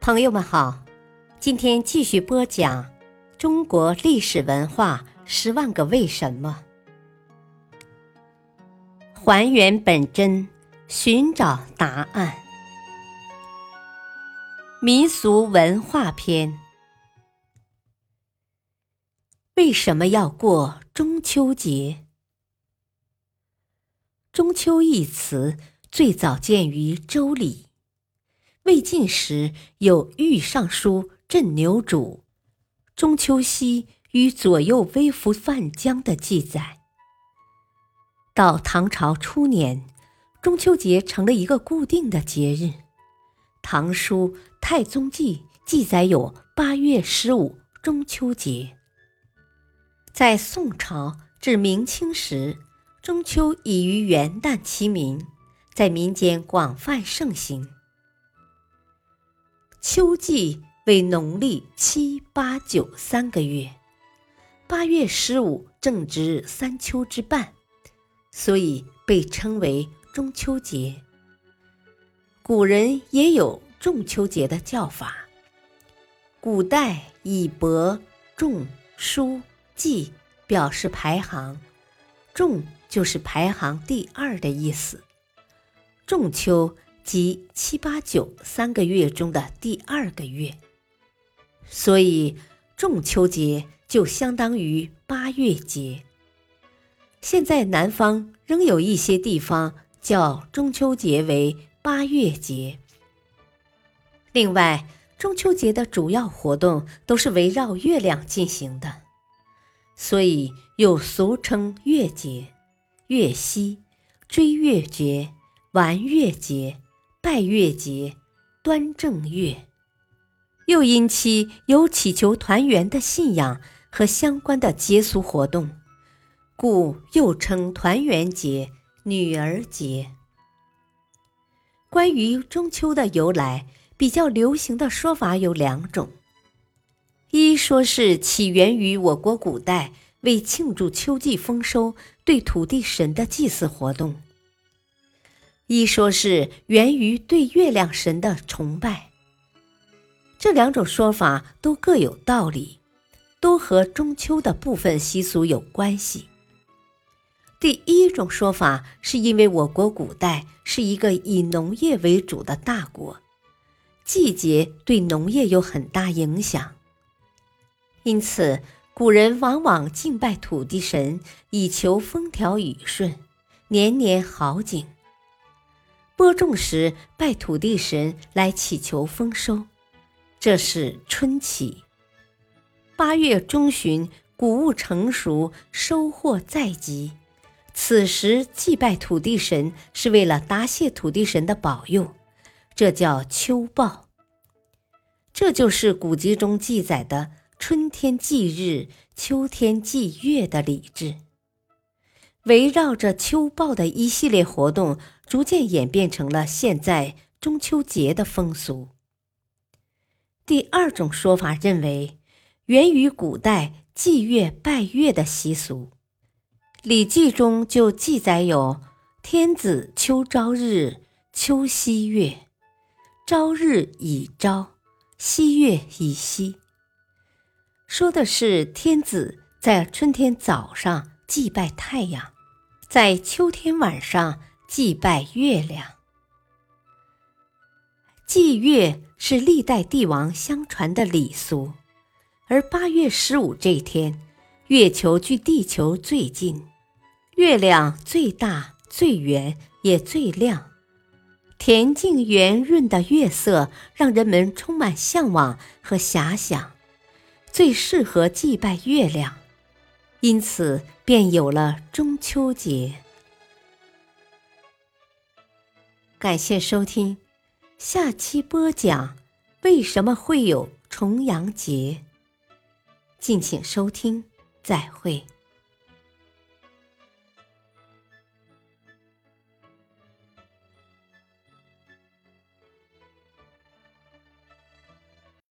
朋友们好，今天继续播讲中国历史文化十万个为什么，还原本真，寻找答案。民俗文化篇：为什么要过中秋节？中秋一词最早见于《周礼》。魏晋时有御尚书镇牛渚“中秋夕与左右微服泛江”的记载。到唐朝初年，中秋节成了一个固定的节日，《唐书太宗记》记载有八月十五中秋节。在宋朝至明清时，中秋已与元旦齐名，在民间广泛盛行。秋季为农历七八九三个月，八月十五正值三秋之半，所以被称为中秋节。古人也有仲秋节的叫法。古代以伯、仲、叔、季表示排行，仲就是排行第二的意思。仲秋。即七八九三个月中的第二个月，所以仲秋节就相当于八月节。现在南方仍有一些地方叫中秋节为八月节。另外，中秋节的主要活动都是围绕月亮进行的，所以又俗称月节、月夕、追月节、玩月节。拜月节、端正月，又因其有祈求团圆的信仰和相关的节俗活动，故又称团圆节、女儿节。关于中秋的由来，比较流行的说法有两种：一说是起源于我国古代为庆祝秋季丰收对土地神的祭祀活动。一说是源于对月亮神的崇拜，这两种说法都各有道理，都和中秋的部分习俗有关系。第一种说法是因为我国古代是一个以农业为主的大国，季节对农业有很大影响，因此古人往往敬拜土地神，以求风调雨顺、年年好景。播种时拜土地神来祈求丰收，这是春祈。八月中旬谷物成熟，收获在即，此时祭拜土地神是为了答谢土地神的保佑，这叫秋报。这就是古籍中记载的春天祭日、秋天祭月的礼制。围绕着秋报的一系列活动。逐渐演变成了现在中秋节的风俗。第二种说法认为，源于古代祭月拜月的习俗，《礼记》中就记载有“天子秋朝日，秋夕月，朝日以朝，夕月以夕”，说的是天子在春天早上祭拜太阳，在秋天晚上。祭拜月亮，祭月是历代帝王相传的礼俗，而八月十五这天，月球距地球最近，月亮最大、最圆也最亮，恬静圆润的月色让人们充满向往和遐想，最适合祭拜月亮，因此便有了中秋节。感谢收听，下期播讲为什么会有重阳节。敬请收听，再会。